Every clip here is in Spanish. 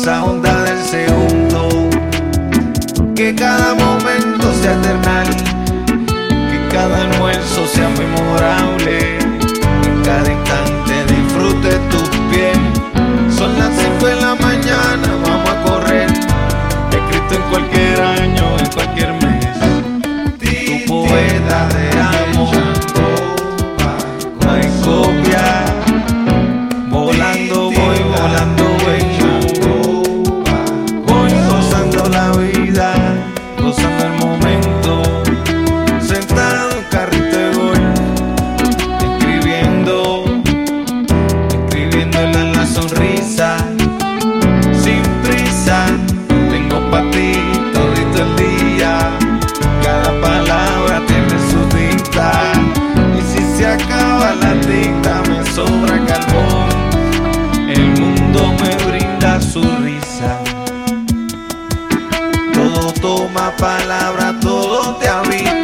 esa onda del segundo, que cada momento sea eternal, que cada almuerzo sea memorable, que cada instante disfrute tu piel. Tinta me sobra carbón, el mundo me brinda su risa. Todo toma palabra, todo te habita.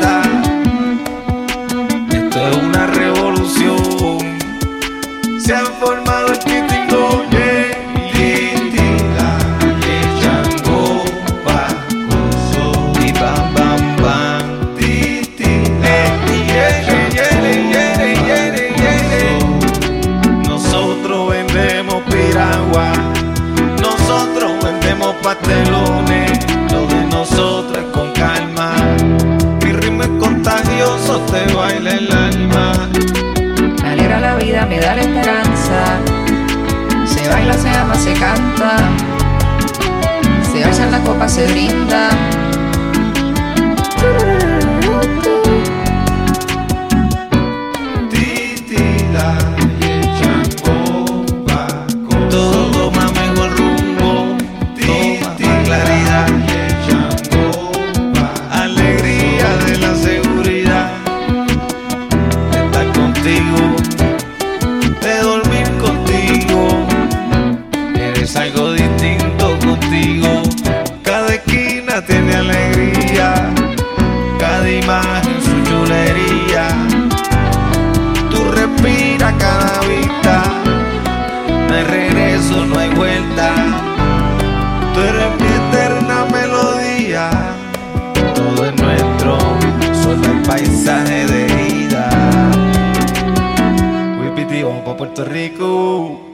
Nosotros vendemos pastelones, lo de nosotros con calma. Mi ritmo es contagioso, te baila el alma. Me alegra la vida, me da la esperanza. Se baila, se ama, se canta. Se alza la copa, se brinda. Eres algo distinto contigo, cada esquina tiene alegría, cada imagen su chulería tú respira cada vista. No hay regreso, no hay vuelta. Tú eres mi eterna melodía. Todo es nuestro, solo el paisaje de ida. Wipiti, vamos pa' Puerto Rico.